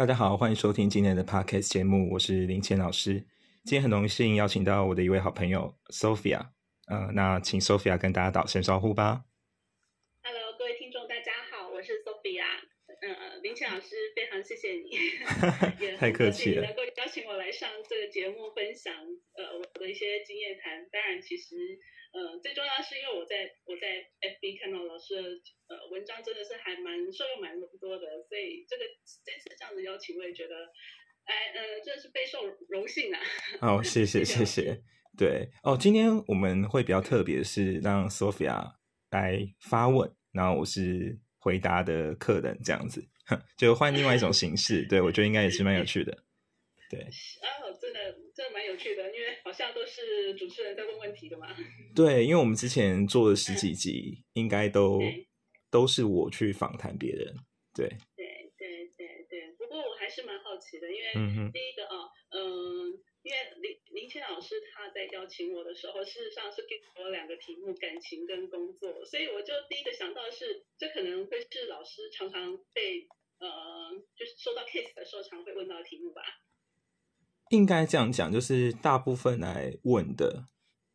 大家好，欢迎收听今天的 podcast 节目，我是林谦老师。今天很荣幸邀请到我的一位好朋友 Sophia，呃，那请 Sophia 跟大家打声招呼吧。Hello，各位听众，大家好，我是 Sophia。呃，林谦老师，非常谢谢你，也太客气了能够邀请我来上这个节目，分享呃我的一些经验谈。当然，其实呃最重要是因为我在我在 FB 看到老师的呃文章，真的是还蛮受用蛮多的，所以这个这次这样的邀请，我也觉得，哎呃，真的是备受荣幸啊。好，谢谢 谢谢。对哦，今天我们会比较特别，是让 Sophia 来发问，然后我是回答的客人，这样子，就换另外一种形式。对我觉得应该也是蛮有趣的。对哦，蛮有趣的，因为好像都是主持人在问问题的嘛。对，因为我们之前做了十几集，应该都对都是我去访谈别人。对，对对对对，不过我还是蛮好奇的，因为第一个啊，嗯，因为林林谦老师他在邀请我的时候，事实上是给我两个题目，感情跟工作，所以我就第一个想到的是，这可能会是老师常常被呃，就是收到 case 的时候常会问到的题目吧。应该这样讲，就是大部分来问的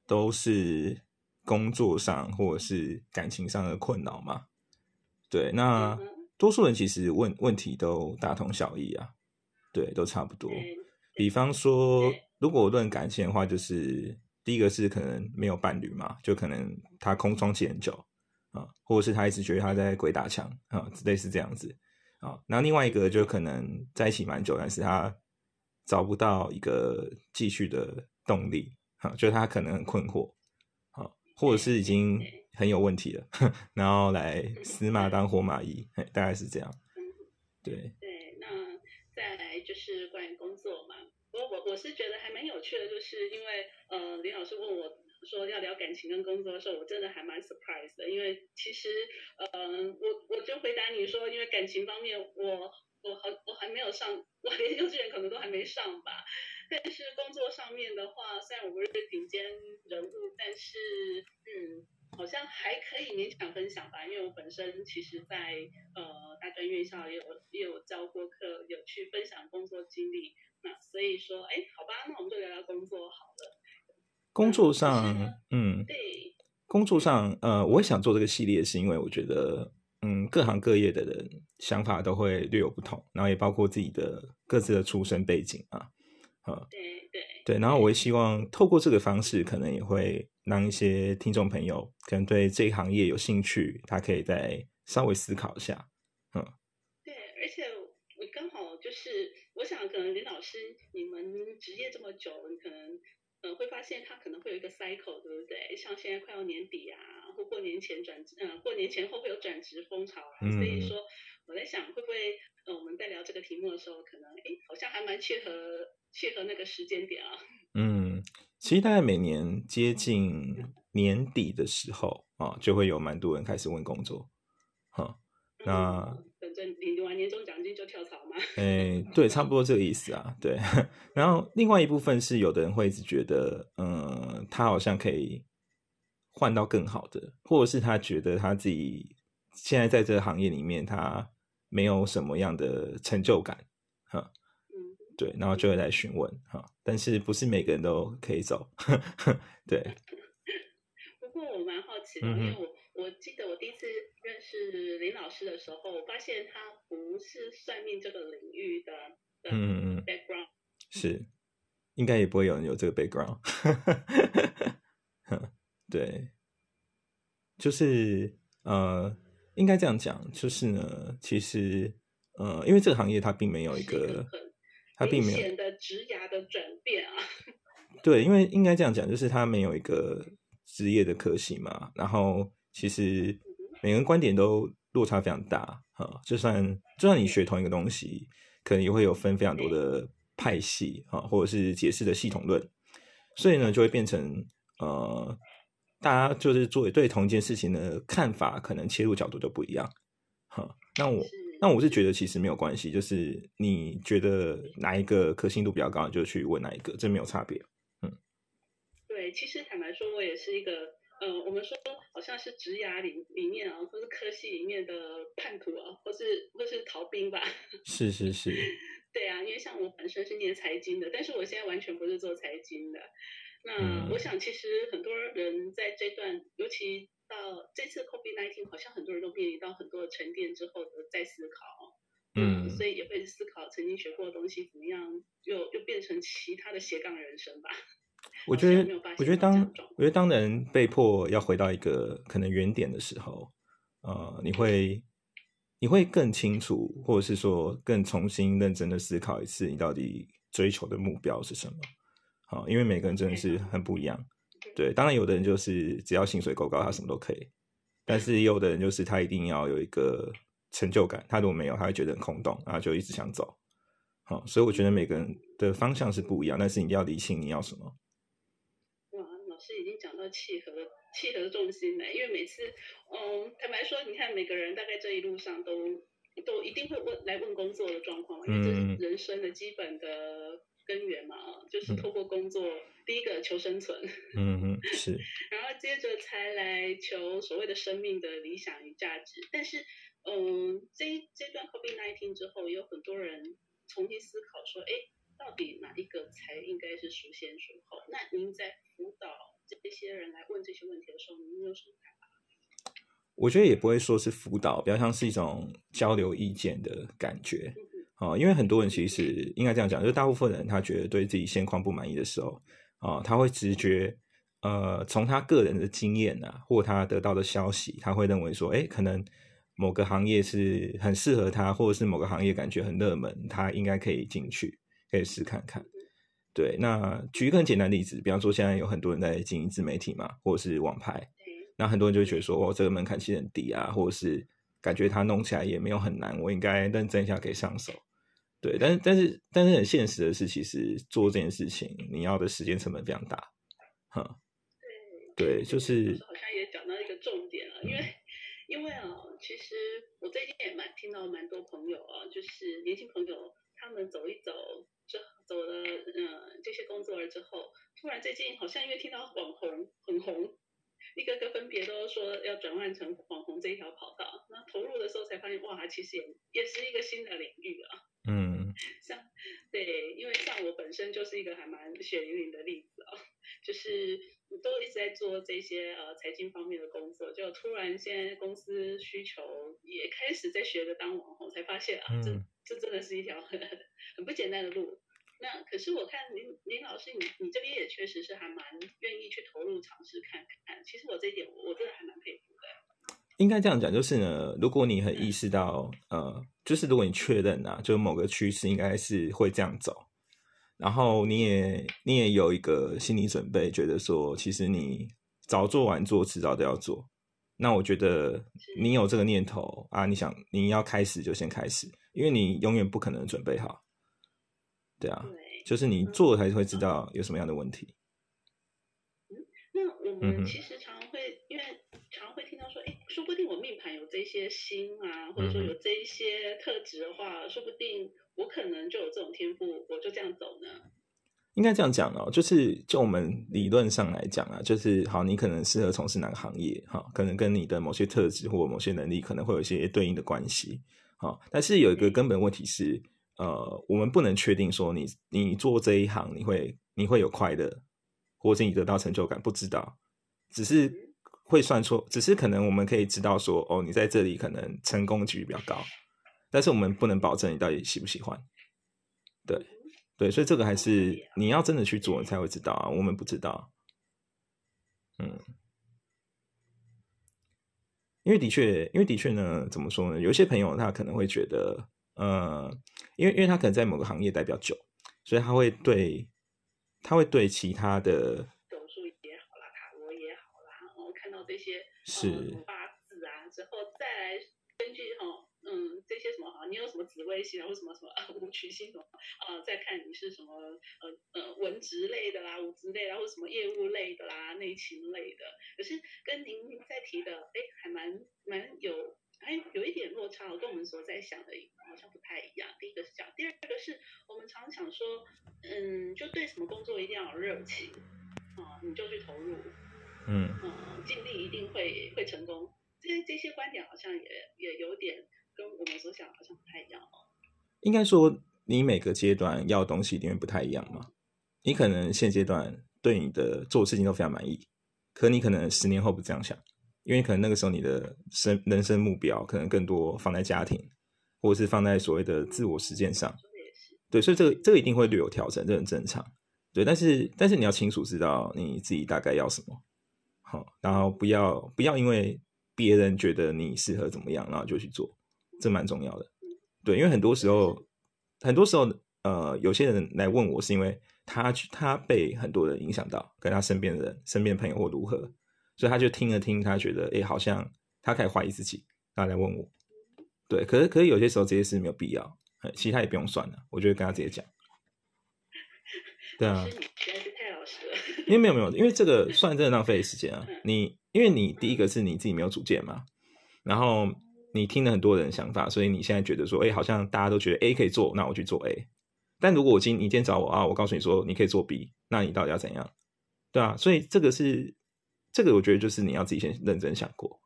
都是工作上或者是感情上的困扰嘛。对，那多数人其实问问题都大同小异啊，对，都差不多。比方说，如果论感情的话，就是第一个是可能没有伴侣嘛，就可能他空窗期很久啊，或者是他一直觉得他在鬼打墙啊，类似这样子啊。然后另外一个就可能在一起蛮久，但是他找不到一个继续的动力哈，就他可能很困惑啊，或者是已经很有问题了，然后来死马当活马医，大概是这样。对，对，那再来就是关于工作嘛，我我我是觉得还蛮有趣的，就是因为呃林老师问我说要聊感情跟工作的时候，我真的还蛮 surprise 的，因为其实呃我我就回答你说，因为感情方面我我好我还没有上，我连幼稚园可能都还没上吧。但是工作上面的话，虽然我不是顶尖人物，但是嗯，好像还可以勉强分享吧。因为我本身其实在，呃大专院校也有也有教过课，有去分享工作经历。那所以说，哎，好吧，那我们就聊聊工作好了。工作上，嗯，对，工作上，呃，我想做这个系列，是因为我觉得，嗯，各行各业的人想法都会略有不同，然后也包括自己的各自的出身背景啊，呃，对对对，然后我也。希望透过这个方式，可能也会让一些听众朋友可能对这一行业有兴趣，他可以再稍微思考一下，嗯。对，而且我刚好就是，我想可能林老师你们职业这么久，你可能呃会发现它可能会有一个 cycle，对不对？像现在快要年底啊，或过年前转职，呃，过年前后会有转职风潮啊，所以嗯说我在想，会不会呃我们在聊这个题目的时候，可能诶好像还蛮切合切合那个时间点啊。嗯，其实大概每年接近年底的时候啊，就会有蛮多人开始问工作，哈、那就跳槽嘛。诶，对，差不多这个意思啊，对。然后另外一部分是，有的人会一直觉得，嗯，他好像可以换到更好的，或者是他觉得他自己现在在这个行业里面，他没有什么样的成就感，哈，嗯，对，然后就会来询问，哈。但是不是每个人都可以走，对，不过我蛮好奇的，因为我我记得我第一次认识林老师的时候，我发现他不是算命这个领域的的嗯嗯嗯，background。是，应该也不会有人有这个 background，哼 对，就是呃，应该这样讲，就是呢，其实呃，因为这个行业它并没有一个它并没有明显的职涯的转变啊。对，因为应该这样讲，就是它没有一个职业的科系嘛，然后其实每个人观点都落差非常大啊、就算就算你学同一个东西，可能也会有分非常多的派系啊、或者是解释的系统论，所以呢，就会变成呃，大家就是做对同一件事情的看法，可能切入角度就不一样。哈、那我那我是觉得其实没有关系，就是你觉得哪一个可信度比较高，你就去问哪一个，这没有差别。嗯对，其实坦白说，我也是一个，呃，我们说好像是职涯里里面啊，或是科系里面的叛徒啊，或是或是逃兵吧。是 是是，对啊因为像我本身是念财经的，但是我现在完全不是做财经的。那我想，其实很多人在这段，尤其到这次 COVID-19，好像很多人都面临到很多沉淀之后的再思考。嗯，所以也会思考曾经学过的东西怎么样，又又变成其他的斜杠人生吧。我觉得，我觉得当我觉得当人被迫要回到一个可能原点的时候，呃，你会你会更清楚，或者是说更重新认真的思考一次，你到底追求的目标是什么？好，因为每个人真的是很不一样。对，当然有的人就是只要薪水够高，他什么都可以；但是有的人就是他一定要有一个。成就感，他如果没有，他会觉得很空洞，然后就一直想走。好，所以我觉得每个人的方向是不一样，但是你要理清你要什么。契合契合重心了，因为每次，嗯，坦白说，你看每个人大概这一路上都都一定会问来问工作的状况，因为这是人生的基本的根源嘛，就是透过工作，第一个求生存，嗯嗯是，然后接着才来求所谓的生命的理想与价值，但是。嗯，这这段 COVID nineteen 之后，也有很多人重新思考说，哎，到底哪一个才应该是孰先孰后？那您在辅导这些人来问这些问题的时候，你有什么看法？我觉得也不会说是辅导，比较像是一种交流意见的感觉。哦，因为很多人其实应该这样讲，就是大部分人他觉得对自己现况不满意的时候，啊，他会直觉，呃，从他个人的经验啊，或他得到的消息，他会认为说，哎，可能。某个行业是很适合他，或者是某个行业感觉很热门，他应该可以进去，可以试看看。对，那举一个很简单的例子，比方说现在有很多人在经营自媒体嘛，或者是网拍，那很多人就会觉得说，哦，这个门槛其实很低啊，或者是感觉他弄起来也没有很难，我应该认真一下可以上手。对，但是但是但是很现实的是，其实做这件事情，你要的时间成本非常大。哈，对，对，就是好像也讲到一个重点了，因为。因为啊，其实我最近也蛮听到蛮多朋友啊，就是年轻朋友，他们走一走，就走了嗯这些工作了之后，突然最近好像因为听到网红很红，一个个分别都说要转换成网红这一条跑道，那投入的时候才发现哇，其实也也是一个新的领域啊。嗯，像对，因为像我本身就是一个还蛮血淋淋的例子啊，就是。都一直在做这些呃财经方面的工作，就突然现在公司需求也开始在学着当网红，才发现啊，这这真的是一条很很不简单的路。那可是我看林林老师，你你这边也确实是还蛮愿意去投入尝试看看。其实我这一点我真的还蛮佩服的。应该这样讲，就是呢，如果你很意识到呃，就是如果你确认啊，就某个趋势应该是会这样走。然后你也你也有一个心理准备，觉得说其实你早做晚做，迟早都要做。那我觉得你有这个念头啊，你想你要开始就先开始，因为你永远不可能准备好。对啊，就是你做才会知道有什么样的问题。嗯，那我们其实常常会因为常会听到说，哎，说不定我命盘有这些星啊，或者说有这一些特质的话，说不定。我可能就有这种天赋，我就这样走呢。应该这样讲哦，就是就我们理论上来讲啊，就是好，你可能适合从事哪个行业，哈，可能跟你的某些特质或某些能力可能会有一些对应的关系，好。但是有一个根本问题是，呃，我们不能确定说你你做这一行你会你会有快乐，或者你得到成就感，不知道，只是会算错，只是可能我们可以知道说，哦，你在这里可能成功几率比较高。但是我们不能保证你到底喜不喜欢，对对，所以这个还是你要真的去做，你才会知道啊。我们不知道，嗯，因为的确，因为的确呢，怎么说呢？有些朋友他可能会觉得，呃，因为因为他可能在某个行业待比较久，所以他会对他会对其他的斗数也好啦，塔罗也好啦，然后看到这些是八字啊之后，再来根据哈。嗯，这些什么哈，你有什么紫微星啊，或什么什么 五曲星什么啊？再看你是什么呃呃文职类的啦，武职类啦，或什么业务类的啦，内勤类的。可是跟您在提的，哎，还蛮蛮有，哎，有一点落差，跟我们所在想的好像不太一样。第一个是这样，第二个是我们常想说，嗯，就对什么工作一定要有热情啊，你就去投入，嗯嗯，尽力一定会会成功。这这些观点好像也也有点。跟我们所想好像不太一样哦。应该说，你每个阶段要的东西一定会不太一样嘛。你可能现阶段对你的做事情都非常满意，可你可能十年后不这样想，因为可能那个时候你的生人生目标可能更多放在家庭，或者是放在所谓的自我实践上。对，所以这个这个一定会略有调整，这很正常。对，但是但是你要清楚知道你自己大概要什么，好，然后不要不要因为别人觉得你适合怎么样，然后就去做，这蛮重要的。对，因为很多时候很多时候呃，有些人来问我是因为。他，他被很多人影响到，跟他身边的人、身边朋友或如何，所以他就听了听，他觉得，哎，好像他开始怀疑自己，他来问我，对，可是可是有些时候这些事没有必要，其他也不用算了，我就会跟他直接讲。对啊，实在是太老实了。因为没有没有，因为这个 算真的浪费时间啊。你因为你第一个是你自己没有主见嘛，然后你听了很多人想法，所以你现在觉得说，哎，好像大家都觉得 A 可以做，那我去做 A。但如果我今你今天找我啊，我告诉你说你可以做 B，那你到底要怎样？对啊，所以这个是这个，我觉得就是你要自己先认真想过。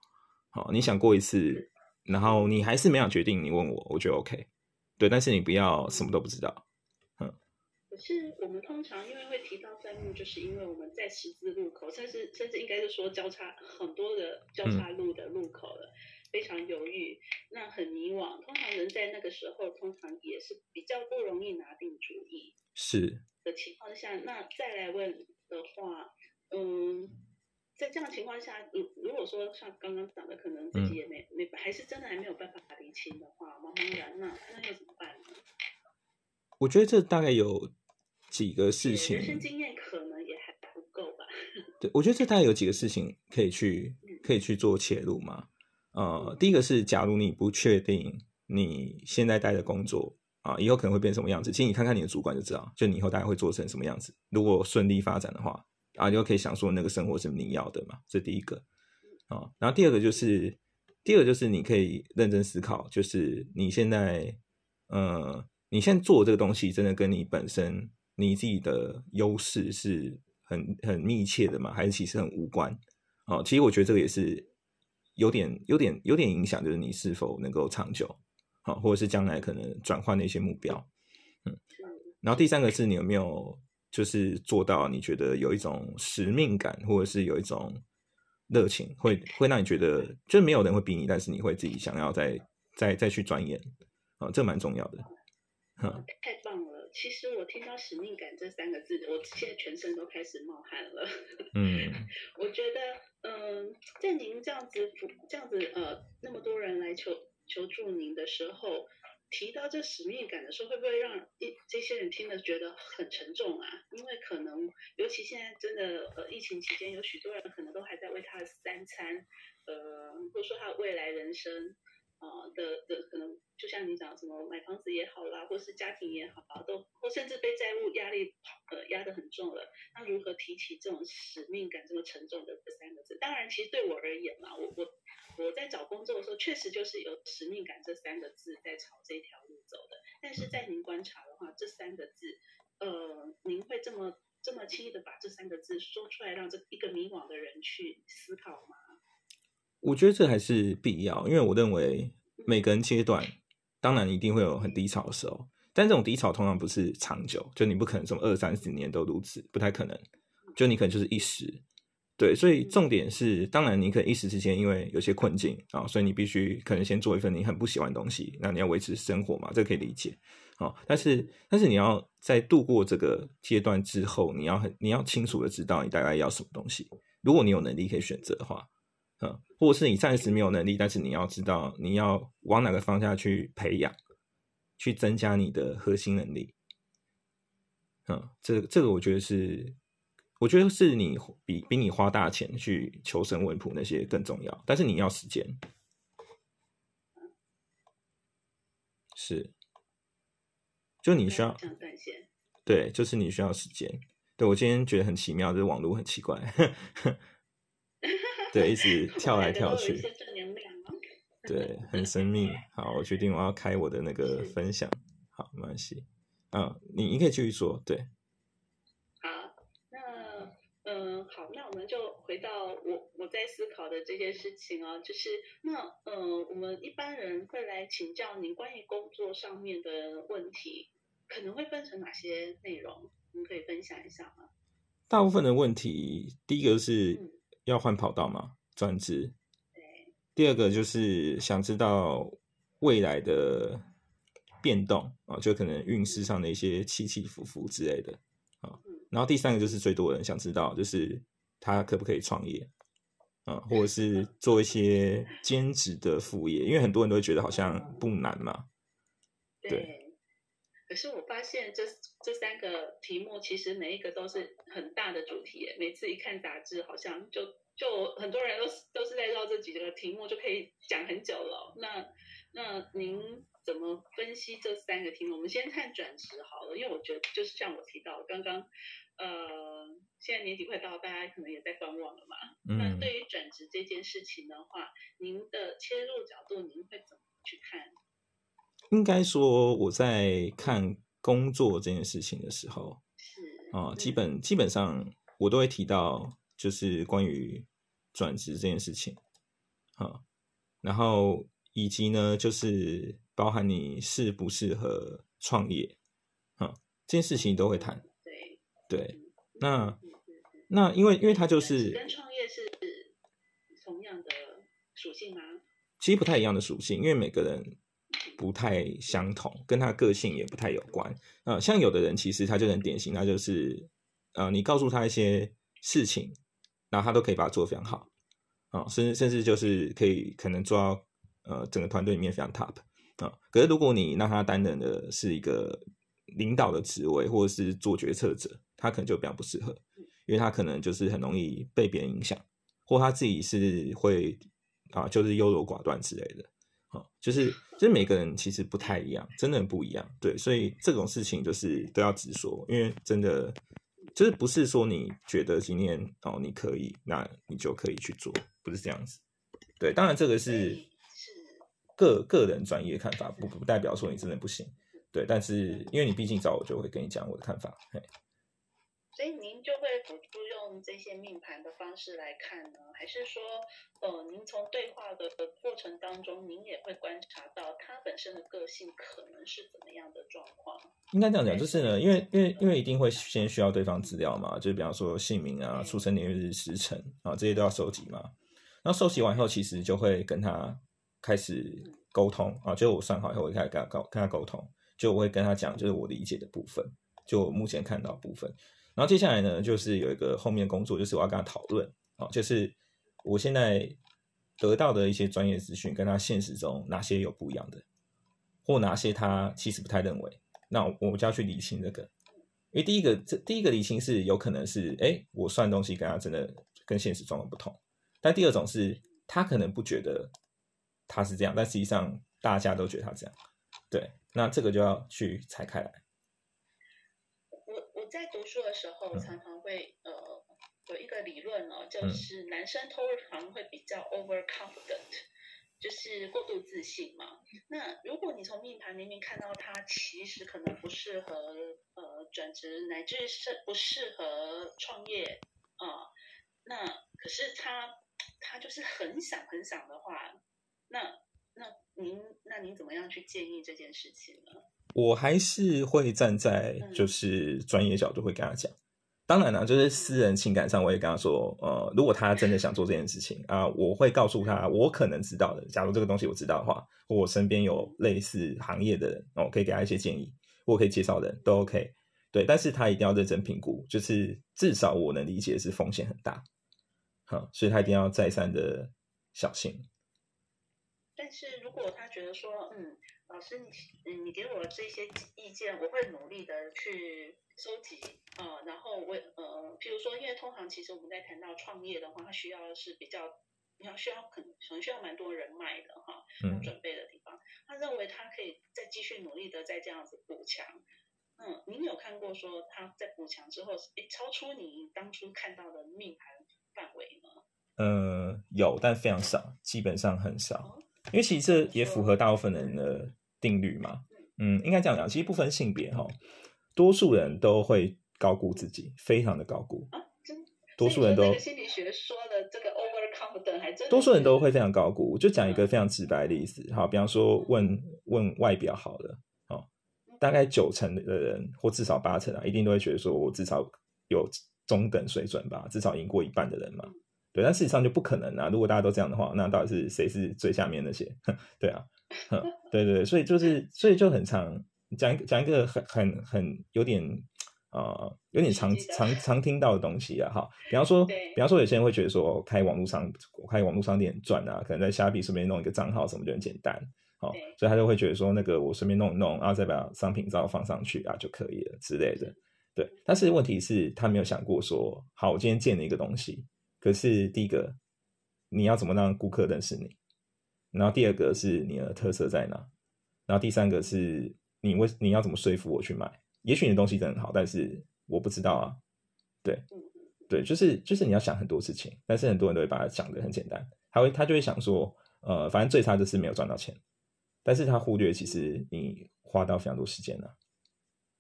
好，你想过一次，然后你还是没有决定，你问我，我觉得 OK。对，但是你不要什么都不知道。嗯。可是我们通常因为会提到愤怒，就是因为我们在十字路口，甚至甚至应该是说交叉很多的交叉路的路口了。非常犹豫，那很迷惘。通常人在那个时候，通常也是比较不容易拿定主意。是的情况下，那再来问的话，嗯，在这样情况下，如如果说像刚刚讲的，可能自己也没没，还是真的还没有办法理清的话，茫茫然，那那又怎么办呢？我觉得这大概有几个事情，人生经验可能也还不够吧。对，我觉得这大概有几个事情可以去可以去做切入嘛。呃，第一个是，假如你不确定你现在待的工作啊，以后可能会变什么样子，其实你看看你的主管就知道，就你以后大概会做成什么样子。如果顺利发展的话，啊，你就可以想说那个生活是你要的嘛，这第一个啊。然后第二个就是，第二个就是你可以认真思考，就是你现在，呃，你现在做这个东西，真的跟你本身你自己的优势是很很密切的吗？还是其实很无关？哦，其实我觉得这个也是。有点有点有点影响，就是你是否能够长久，好，或者是将来可能转换的一些目标，嗯。然后第三个是你有没有就是做到你觉得有一种使命感，或者是有一种热情，会会让你觉得就是没有人会逼你，但是你会自己想要再再再去钻研，啊，这蛮重要的。太棒了！其实我听到使命感这三个字，我现在全身都开始冒汗了。嗯，我觉得。嗯，在您这样子这样子呃，那么多人来求求助您的时候，提到这使命感的时候，会不会让一这些人听了觉得很沉重啊？因为可能，尤其现在真的呃，疫情期间，有许多人可能都还在为他的三餐，呃，或者说他的未来人生。啊的的可能就像你讲什么买房子也好啦，或是家庭也好啊，都或甚至被债务压力呃压得很重了，那如何提起这种使命感这么沉重的这三个字？当然，其实对我而言嘛，我我我在找工作的时候，确实就是有使命感这三个字在朝这条路走的。但是在您观察的话，这三个字，呃，您会这么这么轻易的把这三个字说出来，让这一个迷惘的人去思考吗？我觉得这还是必要，因为我认为每个人阶段当然一定会有很低潮的时候，但这种低潮通常不是长久，就你不可能这么二三十年都如此，不太可能。就你可能就是一时，对，所以重点是，当然你可能一时之间因为有些困境啊，所以你必须可能先做一份你很不喜欢的东西，那你要维持生活嘛，这可以理解啊。但是但是你要在度过这个阶段之后，你要很你要清楚的知道你大概要什么东西，如果你有能力可以选择的话。嗯，或者是你暂时没有能力，但是你要知道你要往哪个方向去培养，去增加你的核心能力。嗯，这这个我觉得是，我觉得是你比比你花大钱去求神问卜那些更重要，但是你要时间，是，就你需要对，就是你需要时间。对我今天觉得很奇妙，就是网络很奇怪。对，一直跳来跳去，对，很神秘。好，我决定我要开我的那个分享。好，没关系。啊，你你可以继续说。对。好，那嗯，好，那我们就回到我我在思考的这件事情啊，就是那嗯，我们一般人会来请教您关于工作上面的问题。可能会分成哪些内容？您可以分享一下吗？大部分的问题，第一个是嗯要换跑道嘛，转职；第二个就是想知道未来的变动啊，就可能运势上的一些起起伏伏之类的啊嗯。然后第三个就是最多人想知道，就是他可不可以创业啊，或者是做一些兼职的副业，因为很多人都会觉得好像不难嘛。对可是我发现这这三个题目其实每一个都是很大的主题，每次一看杂志，好像就就很多人都是都是在绕这几个题目就可以讲很久了。那那您怎么分析这三个题目？我们先看转职好了，因为我觉得就是像我提到刚刚，呃，现在年底快到，大家可能也在观望了嘛。那嗯，对于转职这件事情的话，您的切入角度，您会怎么去看？应该说我在看工作这件事情的时候，是啊、基嗯本基本上我都会提到，就是关于转职这件事情，啊，然后以及呢，就是包含你适不适合创业，啊，这件事情都会谈。对对，嗯那那因为因为它就是跟创业是同样的属性吗？其实不太一样的属性，因为每个人不太相同，跟他个性也不太有关。呃，像有的人其实他就很典型，他就是呃，你告诉他一些事情，然后他都可以把它做得非常好啊、甚至甚至就是可以可能做到呃整个团队里面非常 top 啊、可是如果你让他担任的是一个领导的职位，或者是做决策者，他可能就非常不适合，因为他可能就是很容易被别人影响，或他自己是会啊，就是优柔寡断之类的。啊，就是就是每个人其实不太一样，真的很不一样。对，所以这种事情就是都要直说，因为真的就是不是说你觉得今天哦你可以，那你就可以去做，不是这样子。对，当然这个是是个个人专业看法，不不代表说你真的不行。对，但是因为你毕竟找我，就会跟你讲我的看法。嘿所以您就会辅助用这些命盘的方式来看呢，还是说，呃，您从对话的过程当中，您也会观察到他本身的个性可能是怎么样的状况？应该这样讲，就是呢，因为因为因为一定会先需要对方资料嘛，就比方说姓名啊、出生年月日时辰啊这些都要收集嘛。然后收集完以后，其实就会跟他开始沟通啊，就我算好以后，我就开始跟他沟跟他沟通，就我会跟他讲就是我理解的部分，就我目前看到的部分。然后接下来呢，就是有一个后面工作，就是我要跟他讨论啊，就是我现在得到的一些专业资讯，跟他现实中哪些有不一样的，或哪些他其实不太认为。那我就要去理清这个，因为第一个，这第一个理清是有可能是，哎，我算东西跟他真的跟现实状况不同。但第二种是他可能不觉得他是这样，但实际上大家都觉得他这样。对，那这个就要去拆开来。在读书的时候嗯常常会呃有一个理论哦，就嗯是男生通常会比较 overconfident，就是过度自信嘛。那如果你从命盘明明看到他其实可能不适合呃转职，乃至是不适合创业啊、那可是他他就是很想很想的话，那那您那您怎么样去建议这件事情呢？我还是会站在嗯就是专业角度会跟他讲。当然了，就是私人情感上，我也跟他说，呃，如果他真的想做这件事情啊、我会告诉他我可能知道的。假如这个东西我知道的话，或我身边有类似行业的人，哦，我可以给他一些建议，我可以介绍人都 OK。对，但是他一定要认真评估，就是至少我能理解是风险很大，好，所以他一定要再三的小心。但是如果他觉得说，嗯，老师你嗯你给我这些意见，我会努力的去收集啊、呃然后我呃，譬如说，因为通常其实我们在谈到创业的话，它需要的是比较，你要需要可能可能需要蛮多人脉的哈，嗯，准备的地方。他认为他可以再继续努力的再这样子补强。嗯，您有看过说他在补强之后，诶，超出你当初看到的命盘范围吗？呃，有，但非常少，基本上很少哦。因为其实这也符合大部分人的定律嘛。嗯，应该这样讲，其实不分性别哈，多数人都会高估自己，非常的高估。啊，真多数人都心理学说的这个 overconfident 还真多数人都会非常高估。我就讲一个非常直白的例子，好，比方说问问外表好了，哦嗯，大概九成的人或至少八成啊，一定都会觉得说我至少有中等水准吧，至少赢过一半的人嘛。对，但事实上就不可能啊！如果大家都这样的话，那到底是谁是最下面那些？对啊，对对对，所以就是所以就很常讲讲一个很很很有点啊有点常常常听到的东西啊哈，比方说比方说有些人会觉得说开网络商开网络商店赚啊，可能在虾币顺便弄一个账号什么就很简单，好，所以他就会觉得说那个我顺便弄一弄，然后再把商品照放上去啊就可以了之类的。对，但是问题是，他没有想过说，好，我今天建了一个东西。可是第一个，你要怎么让顾客认识你？然后第二个是你的特色在哪？然后第三个是你为你要怎么说服我去买？也许你的东西真的很好，但是我不知道啊。对，对，就是就是你要想很多事情，但是很多人都会把它想的很简单，他会他就会想说，呃，反正最差就是没有赚到钱，但是他忽略其实你花到非常多时间了。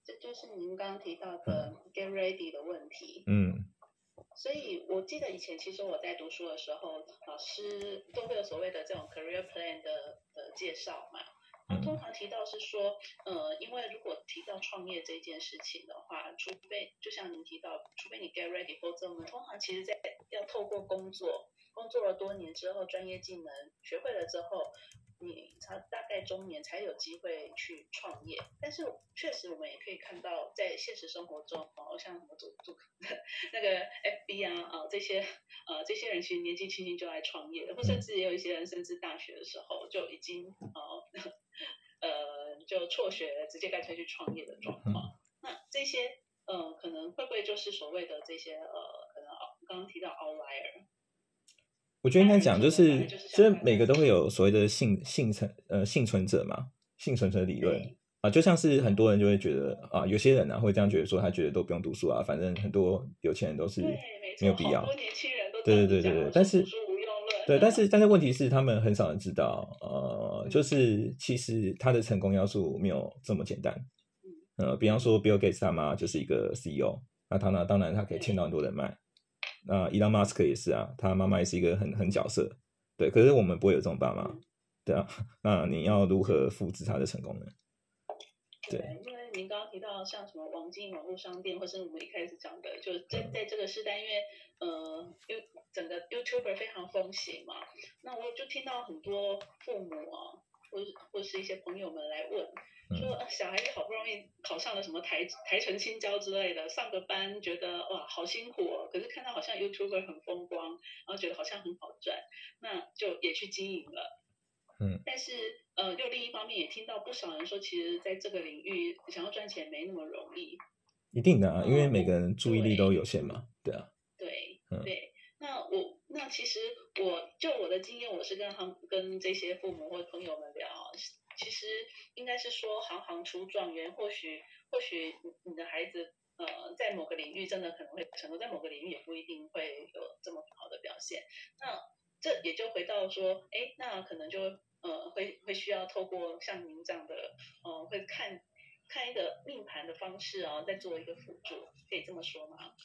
这就是您刚刚提到的 get ready 的问题。嗯。所以，我记得以前其实我在读书的时候，老师都会有所谓的这种 career plan 的的介绍嘛。那通常提到是说，呃，因为如果提到创业这件事情的话，除非就像您提到，除非你 get ready，否则我们通常其实在要透过工作，工作了多年之后，专业技能学会了之后。你才大概中年才有机会去创业，但是确实我们也可以看到，在现实生活中，哦，像什么做做 那个 FB 啊啊这些呃这些人其实年纪轻轻就来创业，或甚至也有一些人甚至大学的时候就已经哦 呃就辍学直接干脆去创业的状况。那这些呃可能会不会就是所谓的这些呃可能刚刚提到 outlier？我觉得应该讲就是，其实每个都会有所谓的幸幸存呃幸存者嘛，幸存者理论啊，就像是很多人就会觉得啊，有些人呢会这样觉得说，他觉得都不用读书啊，反正很多有钱人都是没有必要。对对对对对，但是对，但是但是问题是，他们很少人知道，呃，就是其实他的成功要素没有这么简单。呃，比方说 Bill Gates 他妈就是一个 CEO，那他呢，当然他可以牵到很多人脉。那伊朗马斯克也是啊，他妈妈也是一个很很角色，对。可是我们不会有这种爸妈，对啊。那你要如何复制他的成功呢？对，因为您刚刚提到像什么网进网络商店，或是我们一开始讲的，就是在在这个时代，因为呃，因为整个 YouTuber 非常风行嘛，那我就听到很多父母啊，或或是一些朋友们来问。说小孩子好不容易考上了什么台台城青椒之类的，上个班觉得哇好辛苦哦，可是看到好像 YouTuber 很风光，然后觉得好像很好赚，那就也去经营了。嗯，但是呃，又另一方面也听到不少人说，其实在这个领域想要赚钱没那么容易。一定的啊，因为每个人注意力都有限嘛，对啊。对，对，那我那其实我就我的经验，我是跟他跟这些父母或朋友们聊。其实应该是说行行出状元，或许或许你的孩子呃在某个领域真的可能会成功，在某个领域也不一定会有这么好的表现。那这也就回到说，哎，那可能就呃会会需要透过像您这样的呃会看看一个命盘的方式啊，再做一个辅助，可以这么说吗？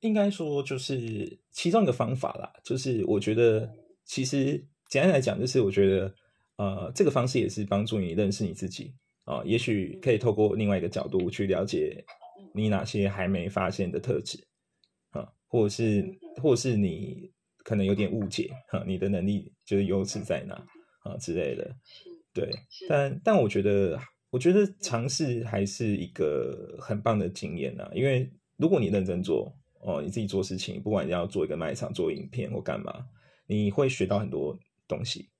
应该说就是其中一个方法啦，就是我觉得其实简单来讲，就是我觉得。呃，这个方式也是帮助你认识你自己啊，也许可以透过另外一个角度去了解你哪些还没发现的特质啊，或者是或者是你可能有点误解哈，你的能力就是优势在哪啊之类的，对，但但我觉得我觉得尝试还是一个很棒的经验呐，因为如果你认真做哦，你自己做事情，不管你要做一个卖场、做影片或干嘛，你会学到很多东西，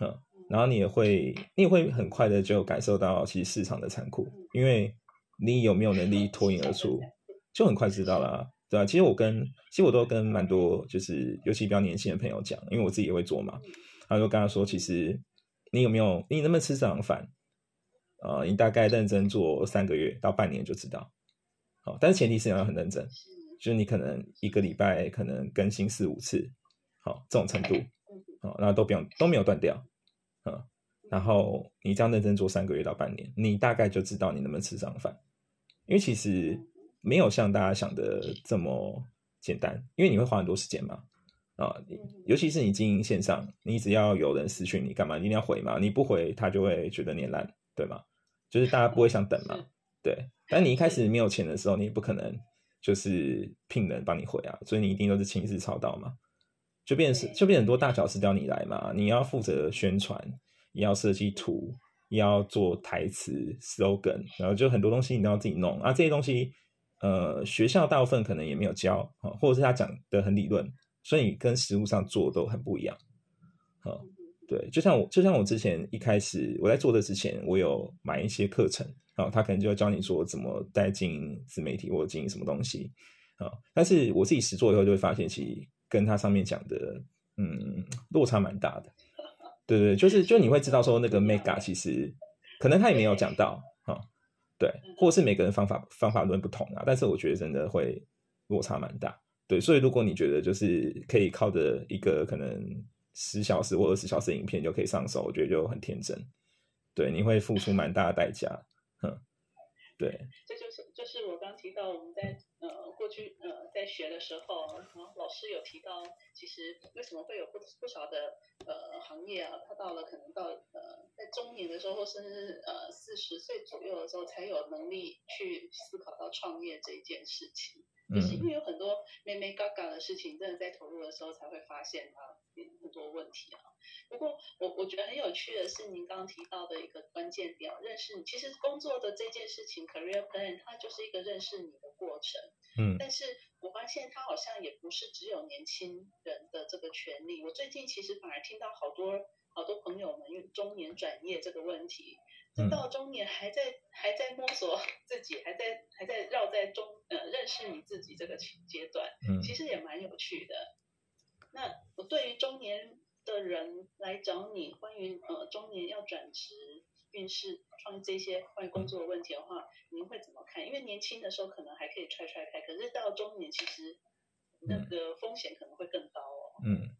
嗯。然后你也会，你也会很快的就感受到其实市场的残酷，因为你有没有能力脱颖而出，就很快知道了，对吧？其实我跟，其实我都跟蛮多，就是尤其比较年轻的朋友讲，因为我自己也会做嘛，他就跟他说，其实你有没有，你能不能吃这场饭，啊，你大概认真做三个月到半年就知道，好，但是前提是你要很认真，就是你可能一个礼拜可能更新四五次，好，这种程度，好，那都不用都没有断掉。嗯，然后你这样认真做三个月到半年，你大概就知道你能不能吃上饭。因为其实没有像大家想的这么简单，因为你会花很多时间嘛。啊，尤其是你经营线上，你只要有人私讯你干嘛，你一定要回嘛。你不回，他就会觉得你烂，对吗？就是大家不会想等嘛，对。但你一开始没有钱的时候，你也不可能就是聘人帮你回啊，所以你一定都是亲自操刀嘛，就变是就变很多大小事都要你来嘛，你要负责宣传，也要设计图，也要做台词 slogan，然后就很多东西你都要自己弄。啊，这些东西呃学校大部分可能也没有教啊，或者是他讲的很理论，所以你跟实物上做都很不一样，好。对，就像我，就像我之前一开始我在做的之前，我有买一些课程啊，他可能就要教你说怎么在经营自媒体或者经营什么东西啊。但是我自己实做以后就会发现，其实跟他上面讲的，嗯，落差蛮大的。对对，就是就你会知道说那个 mega 其实可能他也没有讲到啊，对，或是每个人方法方法论不同啊。但是我觉得真的会落差蛮大。对，所以如果你觉得就是可以靠着一个可能。十小时或二十小时影片就可以上手，我觉得就很天真。对，你会付出蛮大的代价。哼，对。这就是就是我刚提到我们在呃过去呃在学的时候，老师有提到，其实为什么会有不不少的呃行业啊，他到了可能到呃在中年的时候，或甚至呃四十岁左右的时候，才有能力去思考到创业这一件事情。就是因为有很多妹妹嘎嘎的事情，真的在投入的时候才会发现它很多问题啊。不过我我觉得很有趣的是，您刚刚提到的一个关键点，认识你。其实工作的这件事情，career plan，它就是一个认识你的过程。嗯。但是我发现它好像也不是只有年轻人的这个权利。我最近其实反而听到好多好多朋友们因为中年转业这个问题。到中年还在还在摸索自己，还在还在绕在中呃认识你自己这个阶段，其实也蛮有趣的。那我对于中年的人来找你，关于呃中年要转职、面试、创业这些关于工作的问题的话，您会怎么看？因为年轻的时候可能还可以踹踹开，可是到中年其实那个风险可能会更高哦。嗯。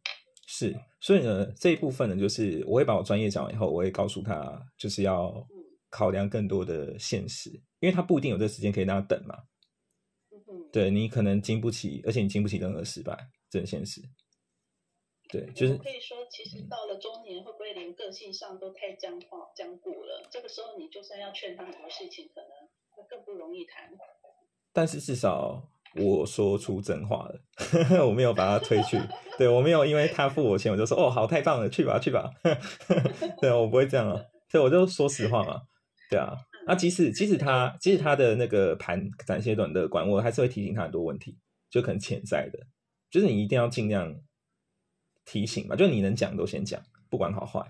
是，所以呢，这一部分呢，就是我会把我专业讲完以后，我会告诉他，就是要考量更多的现实，因为他不一定有这时间可以让他等嘛。对你可能经不起，而且你经不起任何失败，这很现实。对，就是可以说，其实到了中年，会不会连个性上都太僵化、僵固了？这个时候，你就算要劝他很多事情，可能会更不容易谈。但是至少。我说出真话了，我没有把他推去，对我没有因为他付我钱，我就说哦好太棒了，去吧去吧，对啊，我不会这样啊，所以我就说实话嘛，对啊，那即使即使他即使他的那个盘展现短乐观，我还是会提醒他很多问题，就可能潜在的，就是你一定要尽量提醒嘛，就你能讲都先讲，不管好坏，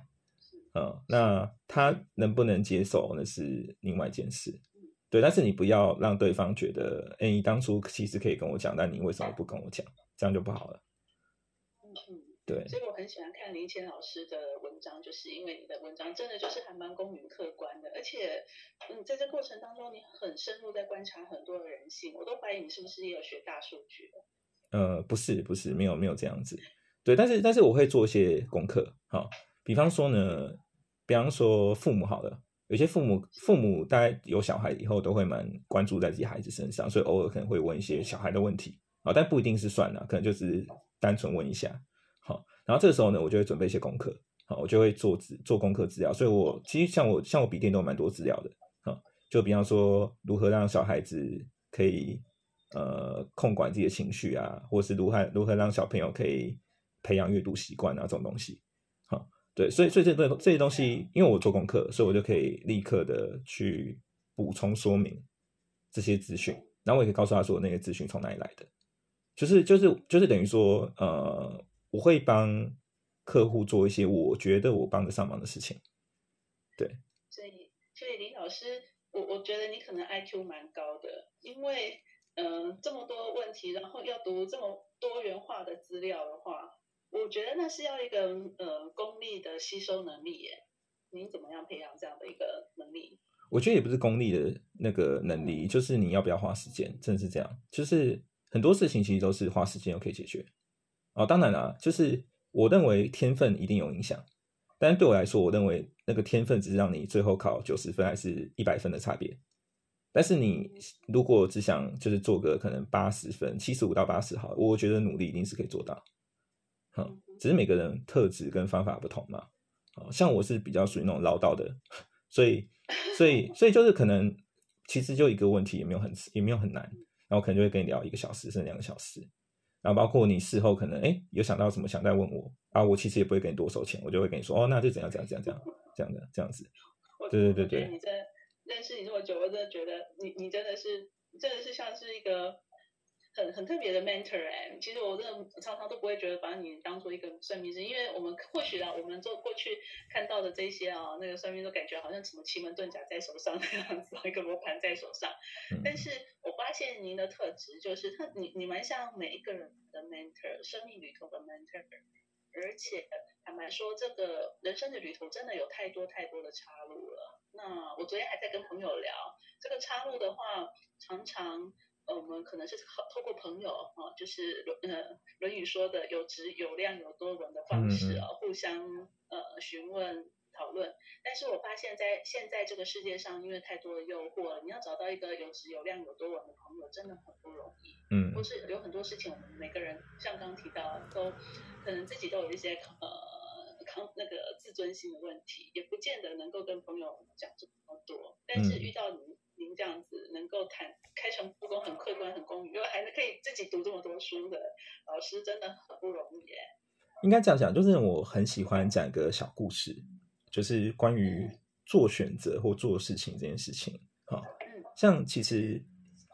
嗯，那他能不能接受那是另外一件事。对，但是你不要让对方觉得，哎，你当初其实可以跟我讲，但你为什么不跟我讲？这样就不好了。嗯嗯，对。所以我很喜欢看林谦老师的文章，就是因为你的文章真的就是还蛮公允客观的，而且，嗯，在这过程当中，你很深入在观察很多的人性，我都怀疑你是不是也有学大数据的。呃，不是，不是，没有，没有这样子。对，但是，但是我会做一些功课，好，比方说呢，比方说父母好了。有些父母父母大概有小孩以后都会蛮关注在自己孩子身上，所以偶尔可能会问一些小孩的问题啊，但不一定是算了，可能就是单纯问一下。好，然后这个时候呢，我就会准备一些功课，好，我就会做资做功课资料。所以我其实像我像我笔电都蛮多资料的，啊，就比方说如何让小孩子可以呃控管自己的情绪啊，或是如何如何让小朋友可以培养阅读习惯啊这种东西。对，所以所以这东这些东西，因为我做功课，所以我就可以立刻的去补充说明这些资讯，然后我也可以告诉他说那些资讯从哪里来的，就是就是就是等于说，呃，我会帮客户做一些我觉得我帮得上忙的事情。对，所以所以林老师，我我觉得你可能 IQ 蛮高的，因为嗯这么多问题，然后要读这么多元化的资料的话。我觉得那是要一个呃功力的吸收能力耶，你怎么样培养这样的一个能力？我觉得也不是功力的那个能力，就是你要不要花时间，真的是这样。就是很多事情其实都是花时间就可以解决。哦，当然啦，就是我认为天分一定有影响，但是对我来说，我认为那个天分只是让你最后考九十分还是一百分的差别。但是你如果只想就是做个可能八十分、七十五到八十好，我觉得努力一定是可以做到。只是每个人特质跟方法不同嘛，像我是比较属于那种唠叨的，所以所以 所以就是可能其实就一个问题也没有很也没有很难，然后可能就会跟你聊一个小时甚至两个小时，然后包括你事后可能哎有想到什么想再问我啊，我其实也不会给你多收钱，我就会跟你说哦那就怎样怎样怎样怎样这样的这样子，对对对对，你真认识你这么久，我真的觉得你你真的是真的是像是一个。很很特别的 mentor 哎，其实我真的常常都不会觉得把你当做一个算命师，因为我们或许啊，我们做过去看到的这些啊，那个算命都感觉好像什么奇门遁甲在手上那样子，一个罗盘在手上。但是我发现您的特质就是他，你你蛮像每一个人的 mentor，生命旅途的 mentor，而且坦白说，这个人生的旅途真的有太多太多的岔路了。那我昨天还在跟朋友聊这个岔路的话，常常。呃，我们可能是透透过朋友啊，就是论呃《论语》说的有质有量有多闻的方式啊，互相呃询问讨论。但是我发现，在现在这个世界上，因为太多的诱惑，你要找到一个有质有量有多闻的朋友，真的很不容易。嗯，或是有很多事情，我们每个人像刚刚提到，都可能自己都有一些呃抗那个自尊心的问题，也不见得能够跟朋友讲这么多。但是遇到你。您这样子能够谈开诚布公、很客观、很公允，又还能可以自己读这么多书的老师，真的很不容易耶。应该这样讲，就是我很喜欢讲一个小故事，就是关于做选择或做事情这件事情。哈，像其实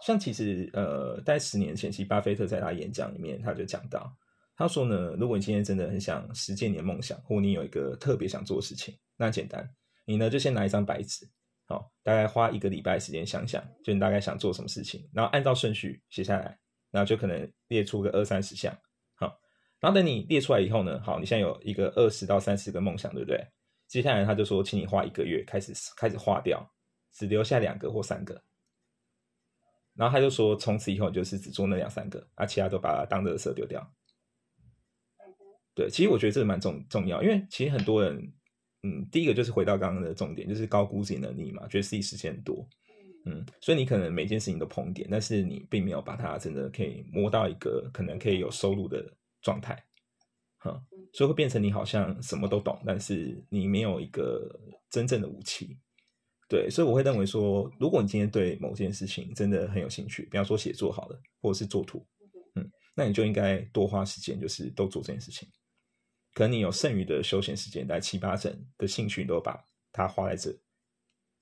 像其实呃，在十年前，其实巴菲特在他演讲里面他就讲到，他说呢，如果你今天真的很想实现你的梦想，或你有一个特别想做的事情，那简单，你呢就先拿一张白纸。好，大概花一个礼拜时间想想，就你大概想做什么事情，然后按照顺序写下来，然后就可能列出个二三十项。好，然后等你列出来以后呢，好，你现在有一个二十到三十个梦想，对不对？接下来他就说，请你花一个月开始开始划掉，只留下两个或三个。然后他就说，从此以后就是只做那两三个，啊，其他都把它当垃圾丢掉。对，其实我觉得这个蛮重重要，因为其实很多人。嗯，第一个就是回到刚刚的重点，就是高估自己能力嘛，觉得自己时间多，嗯，所以你可能每件事情都碰点，但是你并没有把它真的可以摸到一个可能可以有收入的状态，哈，所以会变成你好像什么都懂，但是你没有一个真正的武器，对，所以我会认为说，如果你今天对某件事情真的很有兴趣，比方说写作好了，或者是做图，嗯，那你就应该多花时间，就是都做这件事情。可能你有剩余的休闲时间，大概七八成的兴趣，你都把它花在这，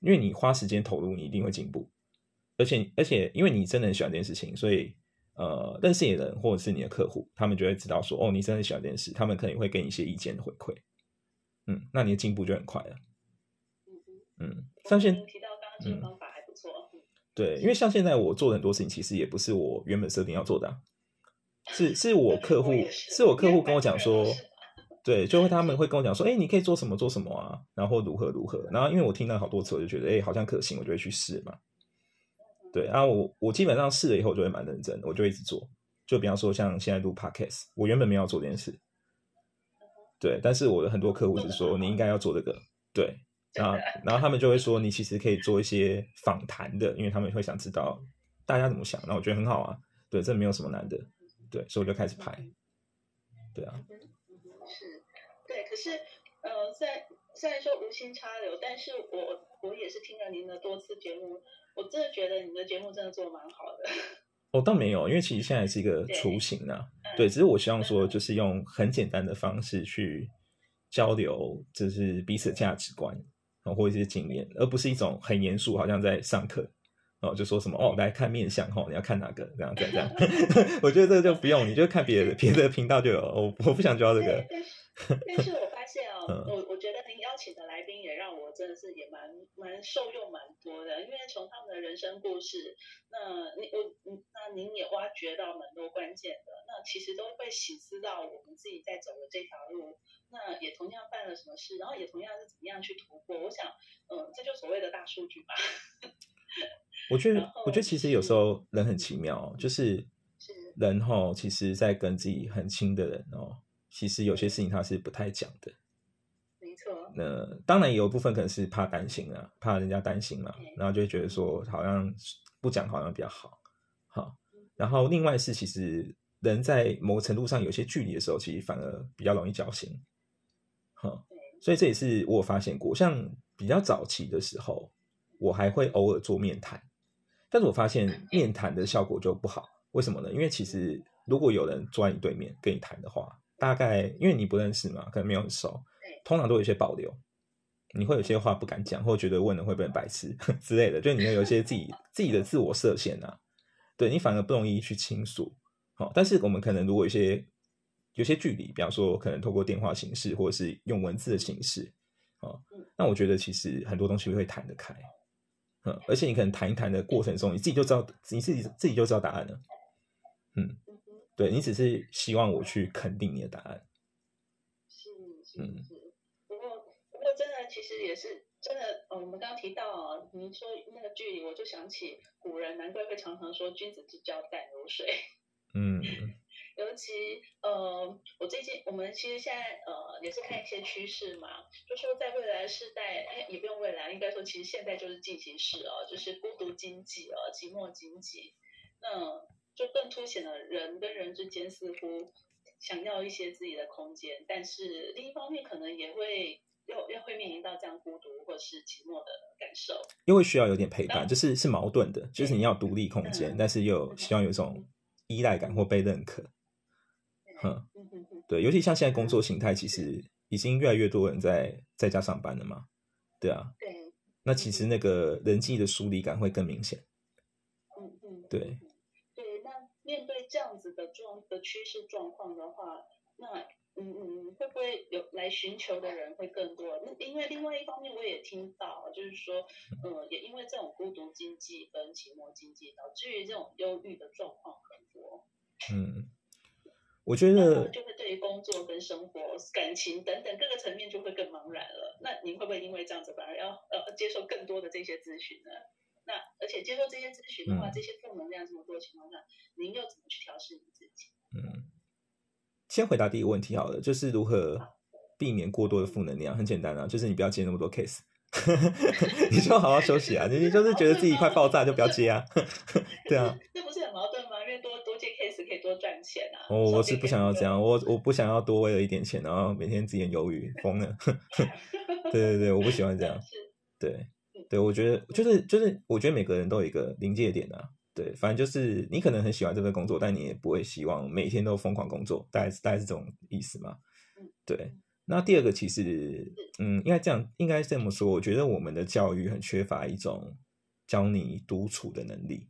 因为你花时间投入，你一定会进步。而且，而且，因为你真的很喜欢这件事情，所以，呃，认识你的人或者是你的客户，他们就会知道说，哦，你真的喜欢这件事，他们可能会给你一些意见的回馈。嗯，那你的进步就很快了。嗯嗯，像现提到刚刚这个方法还不错。对，因为像现在我做的很多事情，其实也不是我原本设定要做的，是是我客户，是我客户跟我讲说。对，就会他们会跟我讲说，哎，你可以做什么做什么啊，然后如何如何，然后因为我听了好多次，我就觉得，哎，好像可行，我就会去试嘛。对，然后我我基本上试了以后，我就会蛮认真，我就一直做。就比方说，像现在录 podcast，我原本没有做这件事，对，但是我的很多客户是说，你应该要做这个，对，然后然后他们就会说，你其实可以做一些访谈的，因为他们会想知道大家怎么想，那我觉得很好啊，对，这没有什么难的，对，所以我就开始拍，对啊。可是，呃，虽然虽然说无心插柳，但是我我也是听了您的多次节目，我真的觉得你的节目真的做的蛮好的。哦，倒没有，因为其实现在是一个雏形啊，对，只是我希望说，就是用很简单的方式去交流，就是彼此的价值观啊，或一些经验，而不是一种很严肃，好像在上课哦，就说什么哦，来看面相哈，你要看哪个这样这样这样。我觉得这个就不用，你就看别的别的频道就有，我我不想教这个。但是我我我觉得您邀请的来宾也让我真的是也蛮蛮受用蛮多的，因为从他们的人生故事，那你我那您也挖掘到蛮多关键的，那其实都会醒思到我们自己在走的这条路，那也同样犯了什么事，然后也同样是怎么样去突破。我想，嗯，这就所谓的大数据吧。我觉得，我觉得其实有时候人很奇妙，就是人哈，其实在跟自己很亲的人哦。其实有些事情他是不太讲的。那当然也有部分可能是怕担心啊，怕人家担心嘛，然后就会觉得说好像不讲好像比较好。好，然后另外是其实人在某个程度上有些距离的时候，其实反而比较容易交心。好，所以这也是我发现过，像比较早期的时候，我还会偶尔做面谈，但是我发现面谈的效果就不好。为什么呢？因为其实如果有人坐在你对面跟你谈的话，大概因为你不认识嘛，可能没有很熟，通常都有一些保留。你会有些话不敢讲，或觉得问了会被人白痴 之类的，就你会有一些自己 自己的自我设限啊。对你反而不容易去倾诉。好，但是我们可能如果有些有些距离，比方说可能透过电话形式，或者是用文字的形式，啊，那我觉得其实很多东西会谈得开。嗯，而且你可能谈一谈的过程中，你自己就知道你自己自己就知道答案了。嗯，对你只是希望我去肯定你的答案。是是是。其实也是真的。呃，我们刚刚提到啊，您说那个距离，我就想起古人，难怪会常常说“君子之交淡如水”。嗯，尤其呃，我最近我们其实现在呃也是看一些趋势嘛，就说在未来世代，也不用未来，应该说其实现在就是进行式哦，就是孤独经济哦，寂寞经济，那就更凸显了人跟人之间似乎想要一些自己的空间，但是另一方面可能也会。又又会面临到这样孤独或是寂寞的感受，因为需要有点陪伴，就是是矛盾的，就是你要独立空间，但是又希望有一种依赖感或被认可。嗯，对，尤其像现在工作形态，其实已经越来越多人在在家上班了嘛，对啊，对，那其实那个人际的疏离感会更明显。嗯嗯，对，对，那面对这样子的状的趋势状况的话，那。嗯嗯，会不会有来寻求的人会更多？那因为另外一方面，我也听到，就是说，呃，也因为这种孤独经济跟寂寞经济，导致于这种忧郁的状况很多。嗯，我觉得就会对于工作跟生活、感情等等各个层面就会更茫然了。那您会不会因为这样子反而要呃接受更多的这些咨询呢？那而且接受这些咨询的话，这些负能量这么多情况下，您又怎么去调试你自己？嗯。先回答第一个问题好了，就是如何避免过多的负能量。很简单啊，就是你不要接那么多 case，你就好好休息啊。你就是觉得自己快爆炸，就不要接啊。对啊，这不是很矛盾吗？因为多多接 case 可以多赚钱啊。哦，我是不想要这样，我我不想要多为了一点钱，然后每天自言犹豫疯了。对对对，我不喜欢这样。对对，我觉得就是就是，我觉得每个人都有一个临界点啊。对，反正就是你可能很喜欢这份工作，但你也不会希望每天都疯狂工作，大概是大概是这种意思嘛？对。那第二个其实，嗯，应该这样，应该这么说。我觉得我们的教育很缺乏一种教你独处的能力。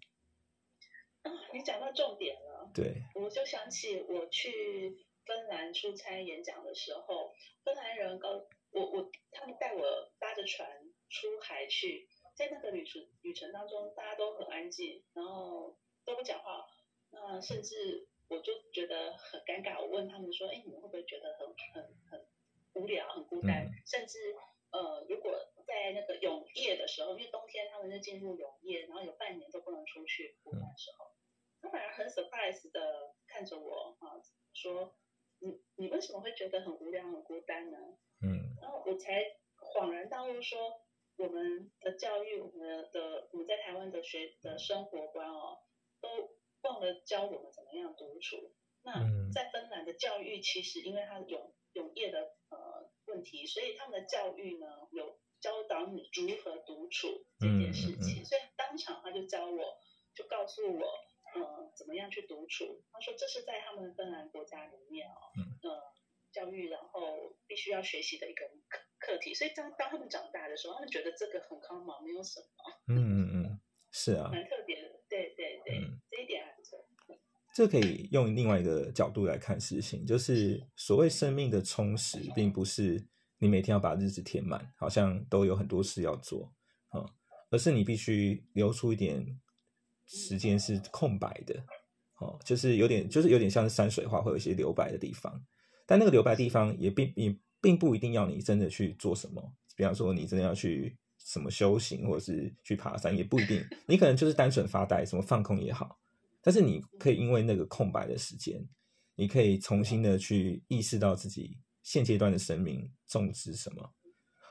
你讲到重点了。对。我就想起我去芬兰出差演讲的时候，芬兰人告我我他们带我搭着船出海去。在那个旅程旅程当中，大家都很安静，然后都不讲话。那甚至我就觉得很尴尬。我问他们说：“哎，你们会不会觉得很很很无聊、很孤单？甚至呃，如果在那个永夜的时候，因为冬天他们就进入永夜，然后有半年都不能出去孤单的时候，他反而很 surprise 的看着我啊，说：你你为什么会觉得很无聊、很孤单呢？嗯，然后我才恍然大悟说。我们的教育，我们的我们在台湾的学的生活观哦，都忘了教我们怎么样独处。那在芬兰的教育，其实因为它有永业的呃问题，所以他们的教育呢有教导你如何独处这件事情。所以当场他就教我，就告诉我，呃，怎么样去独处。他说这是在他们芬兰国家里面哦，呃，教育然后必须要学习的一个。课课题，所以当当他们长大的时候，他们觉得这个很 common，没有什么。嗯嗯嗯，是啊，蛮特别的。对对对，这一点还不错。这可以用另外一个角度来看事情，就是所谓生命的充实，并不是你每天要把日子填满，好像都有很多事要做啊，而是你必须留出一点时间是空白的。哦，就是有点，就是有点像是山水画，会有一些留白的地方，但那个留白地方也并也。并不一定要你真的去做什么，比方说你真的要去什么修行，或者是去爬山，也不一定。你可能就是单纯发呆，什么放空也好。但是你可以因为那个空白的时间，你可以重新的去意识到自己现阶段的生命种植什么，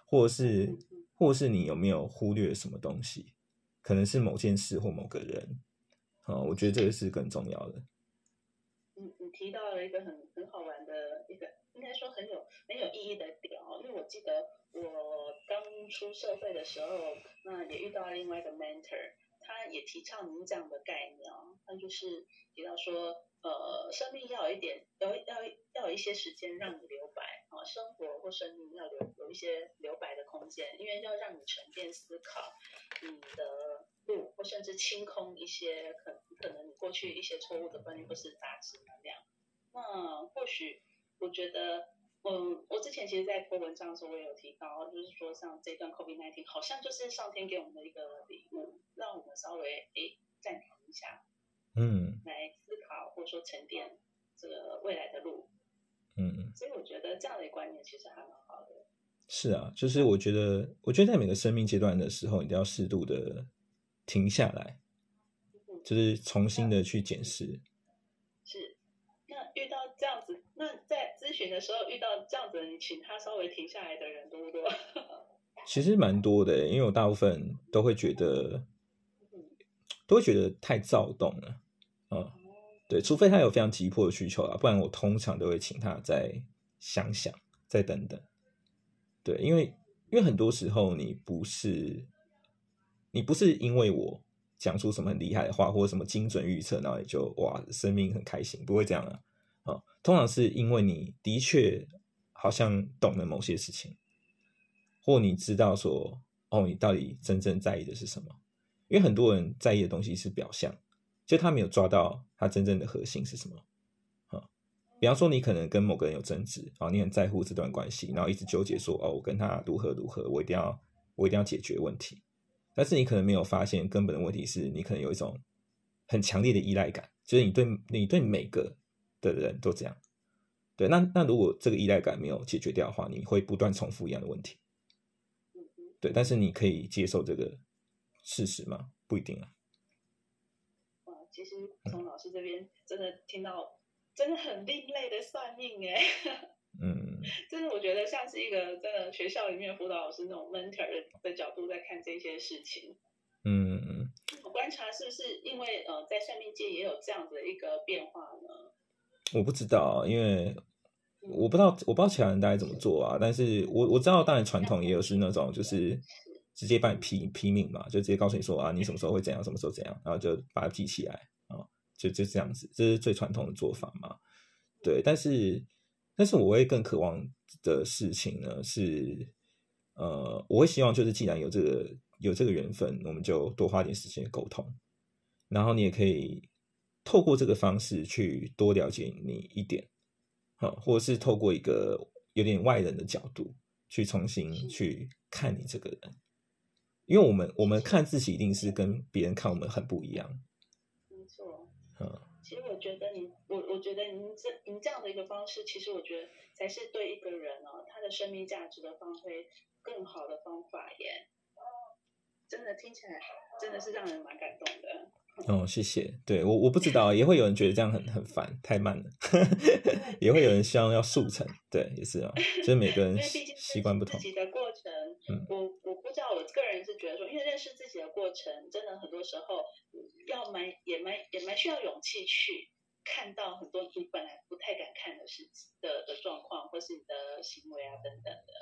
或是，或是你有没有忽略什么东西，可能是某件事或某个人。啊，我觉得这个是更重要的。你你提到了一个很很好玩。应该说很有很有意义的点哦，因为我记得我刚出社会的时候，那也遇到了另外一个 mentor，他也提倡您这样的概念哦，他就是提到说，呃，生命要有一点，要要要有一些时间让你留白啊，生活或生命要留有一些留白的空间，因为要让你沉淀思考你的路，或甚至清空一些可可能你过去一些错误的观念或是杂质能量，那或许。我觉得，嗯，我之前其实，在播文章的时候，我也有提到，就是说，像这段 COVID-19，好像就是上天给我们的一个礼物，让我们稍微诶暂停一下，嗯，来思考或者说沉淀这个未来的路，嗯，所以我觉得这样的观念其实还蛮好的。是啊，就是我觉得，我觉得在每个生命阶段的时候，你都要适度的停下来，就是重新的去检视。那在咨询的时候遇到这样子，你请他稍微停下来的人多不多？其实蛮多的，因为我大部分都会觉得，都会觉得太躁动了，嗯，对，除非他有非常急迫的需求啊，不然我通常都会请他再想想，再等等。对，因为因为很多时候你不是你不是因为我讲出什么很厉害的话，或者什么精准预测，然后你就哇，生命很开心，不会这样啊。啊，通常是因为你的确好像懂了某些事情，或你知道说，哦，你到底真正在意的是什么？因为很多人在意的东西是表象，就他没有抓到他真正的核心是什么。啊，比方说你可能跟某个人有争执，啊，你很在乎这段关系，然后一直纠结说，哦，我跟他如何如何，我一定要我一定要解决问题。但是你可能没有发现根本的问题是你可能有一种很强烈的依赖感，就是你对你对每个。的人都这样，对，那那如果这个依赖感没有解决掉的话，你会不断重复一样的问题，对，但是你可以接受这个事实吗？不一定啊。哇，其实从老师这边真的听到真的很另类的算命哎，嗯，真的我觉得像是一个真的学校里面辅导老师那种 mentor 的角度在看这些事情，嗯嗯，我观察是不是因为呃在算命界也有这样的一个变化呢？我不知道，因为我不知道，我不知道其他人大概怎么做啊。但是我我知道，当然传统也有是那种，就是直接帮你批批命嘛，就直接告诉你说啊，你什么时候会怎样，什么时候怎样，然后就把它记起来啊，就就这样子，这是最传统的做法嘛。对，但是但是我会更渴望的事情呢是，呃，我会希望就是既然有这个有这个缘分，我们就多花点时间沟通，然后你也可以。透过这个方式去多了解你一点，好，或者是透过一个有点外人的角度去重新去看你这个人，因为我们我们看自己一定是跟别人看我们很不一样。没错，嗯，其实我觉得你，我我觉得您这您这样的一个方式，其实我觉得才是对一个人哦，他的生命价值的发挥更好的方法耶。真的听起来真的是让人蛮感动的。哦，谢谢。对我我不知道，也会有人觉得这样很很烦，太慢了。也会有人希望要速成，对，也是啊。就是每个人习惯不同。自己的过程，嗯，我我不知道，我个人是觉得说，因为认识自己的过程，真的很多时候要蛮也蛮也蛮需要勇气去。看到很多你本来不太敢看的事情的的状况，或是你的行为啊等等的，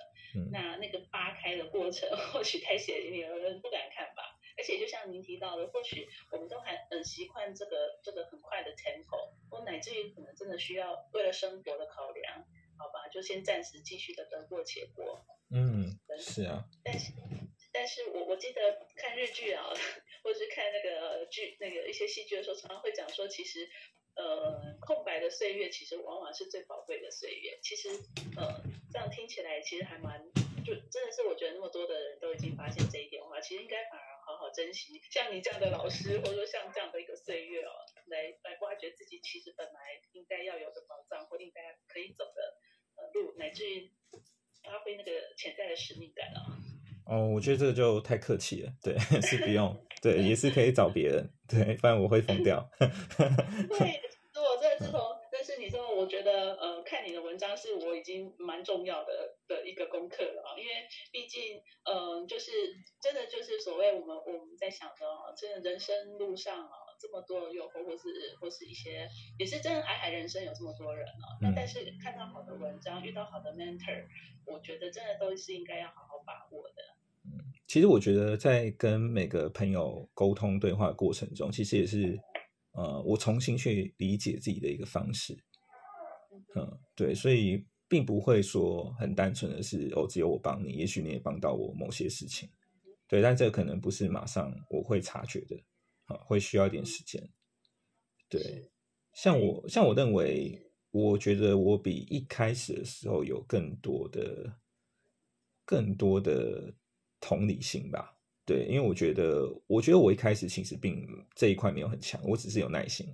那那个扒开的过程，或许太血淋淋，有人不敢看吧。而且就像您提到的，或许我们都还很习惯这个这个很快的 tempo，或乃至于可能真的需要为了生活的考量，好吧，就先暂时继续的得过且过。嗯，是啊。但是，但是我我记得看日剧啊，或者是看那个剧那个一些戏剧的时候，常常会讲说，其实。呃，空白的岁月其实往往是最宝贵的岁月。其实，呃，这样听起来其实还蛮，就真的是我觉得那么多的人都已经发现这一点的话，其实应该反而好好珍惜像你这样的老师，或者说像这样的一个岁月哦，来来挖掘自己其实本来应该要有的宝藏或应该可以走的呃路，乃至于发挥那个潜在的使命感啊。哦，我觉得这个就太客气了，对，是不用，对，也是可以找别人，对，不然我会疯掉。对。自从认识你之后，我觉得呃，看你的文章是我已经蛮重要的的一个功课了啊，因为毕竟嗯，就是真的就是所谓我们我们在想的哦，真的人生路上啊，这么多诱惑，或是或是一些也是真的海海人生有这么多人哦。那但是看到好的文章，遇到好的 mentor，我觉得真的都是应该要好好把握的。嗯，其实我觉得在跟每个朋友沟通对话的过程中，其实也是呃，我重新去理解自己的一个方式。嗯，对，所以并不会说很单纯的是哦，只有我帮你，也许你也帮到我某些事情。对，但这可能不是马上我会察觉的，啊，会需要一点时间。对，像我，像我认为，我觉得我比一开始的时候有更多的、更多的同理心吧。对，因为我觉得，我觉得我一开始其实并这一块没有很强，我只是有耐心。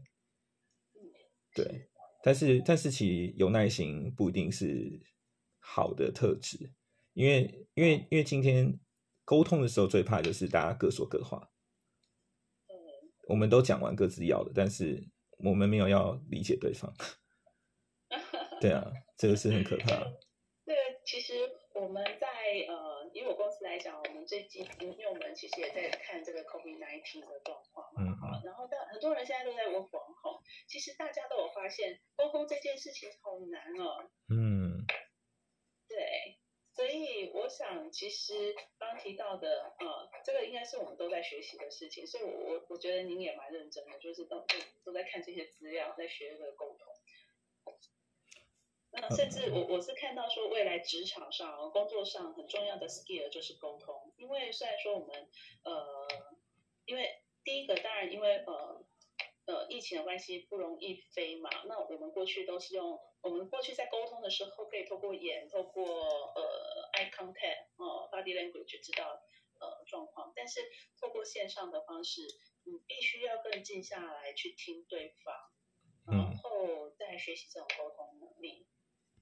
对，但是，但是其实有耐心不一定是好的特质，因为，因为，因为今天。沟通的时候最怕就是大家各说各话。我们都讲完各自要的，但是我们没有要理解对方。对啊，这个是很可怕。对，其实我们在呃，以我公司来讲，我们最近因为我们其实也在看这个 COVID nineteen 的状况嘛，嗯然后但很多人现在都在问防控，其实大家都有发现沟通这件事情好难哦。嗯，对。所以我想，其实刚提到的，呃，这个应该是我们都在学习的事情。所以，我我我觉得您也蛮认真的，就是都都都在看这些资料，在学这个沟通。那甚至我我是看到说，未来职场上、工作上很重要的 skill 就是沟通。因为虽然说我们，呃，因为第一个当然因为呃。呃，疫情的关系不容易飞嘛。那我们过去都是用，我们过去在沟通的时候可以透过眼，透过呃 eye contact，哦 body language 知道呃状况。但是透过线上的方式，你必须要更静下来去听对方，然后再学习这种沟通能力。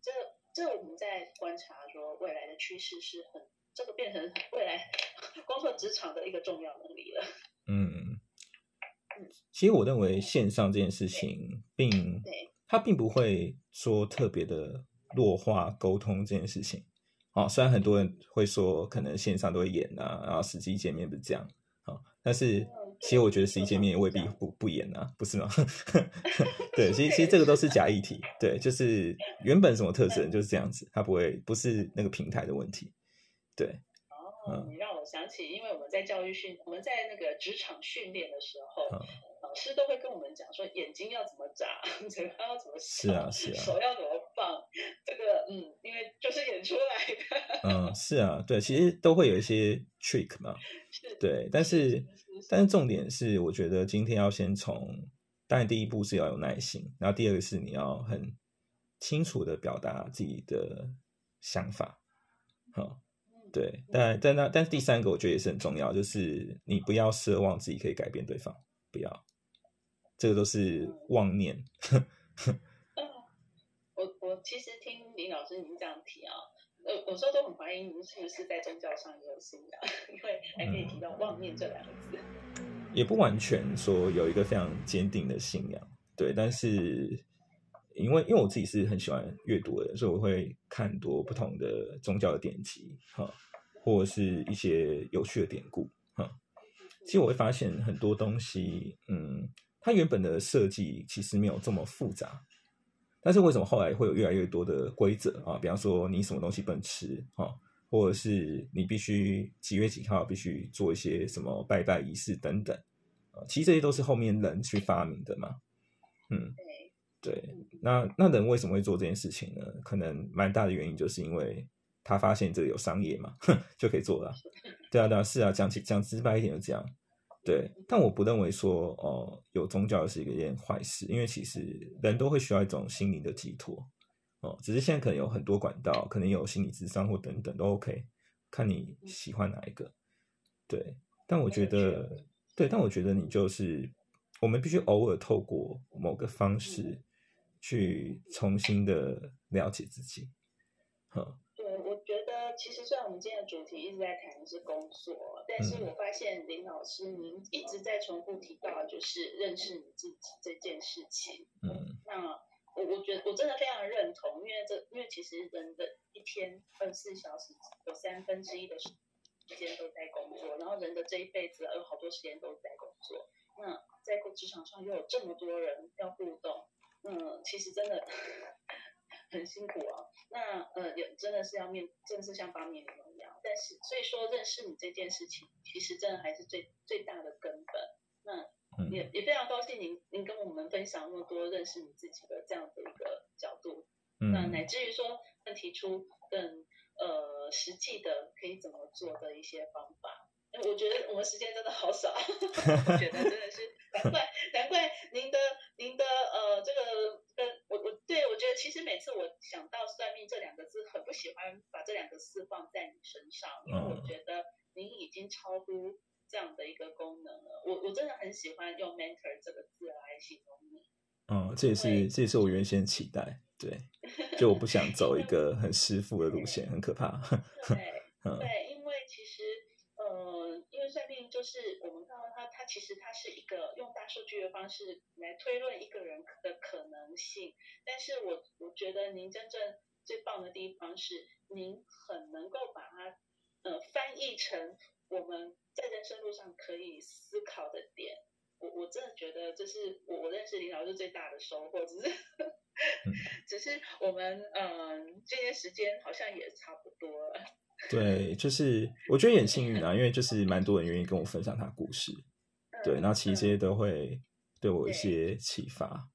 这这我们在观察说未来的趋势是很，这个变成未来工作职场的一个重要能力了。嗯。其实我认为线上这件事情，并它并不会说特别的弱化沟通这件事情。哦，虽然很多人会说可能线上都会演啊，然后实际见面不是这样啊，但是其实我觉得实际见面也未必不不演啊，不是吗？对，其实其实这个都是假议题。对，就是原本什么特征就是这样子，它不会不是那个平台的问题。对。哦，你让我想起，因为我们在教育训，我们在那个职场训练的时候，老师都会跟我们讲说，眼睛要怎么眨，嘴巴要怎么是啊是啊，手要怎么放，这个嗯，因为就是演出来的。嗯，是啊，对，其实都会有一些 trick 嘛，对，但是但是重点是，我觉得今天要先从，当然第一步是要有耐心，然后第二个是你要很清楚的表达自己的想法，好。对，但但那但是第三个我觉得也是很重要，就是你不要奢望自己可以改变对方，不要，这个都是妄念。我我其实听林老师您这样提啊，呃，有时候都很怀疑您是不是在宗教上也有信仰，因为还可以提到妄念这两个字。也不完全说有一个非常坚定的信仰，对，但是。因为因为我自己是很喜欢阅读的，所以我会看很多不同的宗教的典籍，哈，或者是一些有趣的典故，哈。其实我会发现很多东西，嗯，它原本的设计其实没有这么复杂，但是为什么后来会有越来越多的规则啊？比方说你什么东西不能吃，哈，或者是你必须几月几号必须做一些什么拜拜仪式等等，啊，其实这些都是后面人去发明的嘛，嗯。对，那那人为什么会做这件事情呢？可能蛮大的原因就是因为他发现这里有商业嘛，就可以做了。对啊，对啊，是啊，讲起讲直白一点就这样。对，但我不认为说哦，有宗教是一件坏事，因为其实人都会需要一种心灵的寄托哦。只是现在可能有很多管道，可能有心理智商或等等都 OK，看你喜欢哪一个。对，但我觉得，对，但我觉得你就是我们必须偶尔透过某个方式。去重新的了解自己，哈。对，我觉得其实虽然我们今天的主题一直在谈的是工作，但是我发现林老师您一直在重复提到就是认识你自己这件事情。嗯，那我我觉得我真的非常认同，因为这因为其实人的一天二十四小时有三分之一的时时间都在工作，然后人的这一辈子有好多时间都在工作。那在职场上又有这么多人要互动，嗯，其实真的 很辛苦啊。那呃，也真的是要面，真的是像八面玲珑一样。但是所以说，认识你这件事情，其实真的还是最最大的根本。那也也非常高兴您您跟我们分享那么多认识你自己的这样的一个角度，那乃至于说更提出更呃实际的可以怎么做的一些方法。我觉得我们时间真的好少，我觉得真的是难怪难怪您的您的呃这个跟我我对我觉得其实每次我想到算命这两个字，很不喜欢把这两个字放在你身上，因为我觉得您已经超乎这样的一个功能了。我我真的很喜欢用 mentor 这个字来形容你。嗯，这也是这也是我原先期待，对，就我不想走一个很师傅的路线，很可怕。对，对，就是我们看到它，它其实它是一个用大数据的方式来推论一个人的可能性。但是我我觉得您真正最棒的地方是，您很能够把它呃翻译成我们在人生路上可以思考的点。我我真的觉得这是我我认识林老师最大的收获，只是 只是我们嗯这些时间好像也差不多了。对，就是我觉得也很幸运啊，因为就是蛮多人愿意跟我分享他故事，对，然后其实这些都会对我一些启发，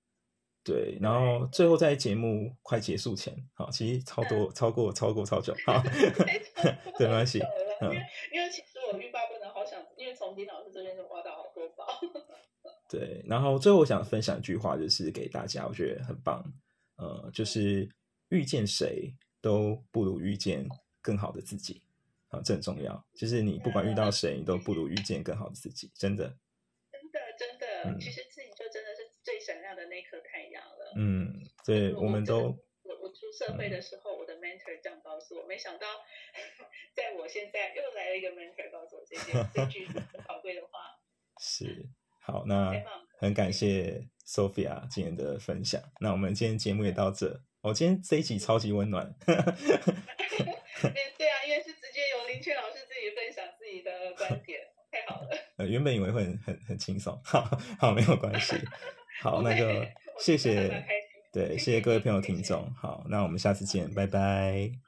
对，然后。最后在节目快结束前，好，其实超多超过超过超久，好，对，没关系，因为因为其实我欲罢不能，好想，因为从林老师这边就挖到好多宝，对，然后最后我想分享一句话，就是给大家，我觉得很棒，呃，就是遇见谁都不如遇见。更好的自己，啊，这很重要。就是你不管遇到谁，你都不如遇见更好的自己。真的，真的，真的。其实自己就真的是最闪亮的那颗太阳了。嗯，对，我们都。我我出社会的时候，我的 mentor 这样告诉我，没想到，在我现在又来了一个 mentor 告诉我这些这句很宝贵的话。是，好，那很感谢 Sophia 今天的分享。那我们今天节目也到这。我今天这一集超级温暖。对啊，因为是直接由林雀老师自己分享自己的观点，太好了。呃，原本以为会很很很轻松，好，好，没有关系。好，那就谢谢，对，谢谢各位朋友听众。好，那我们下次见，拜拜。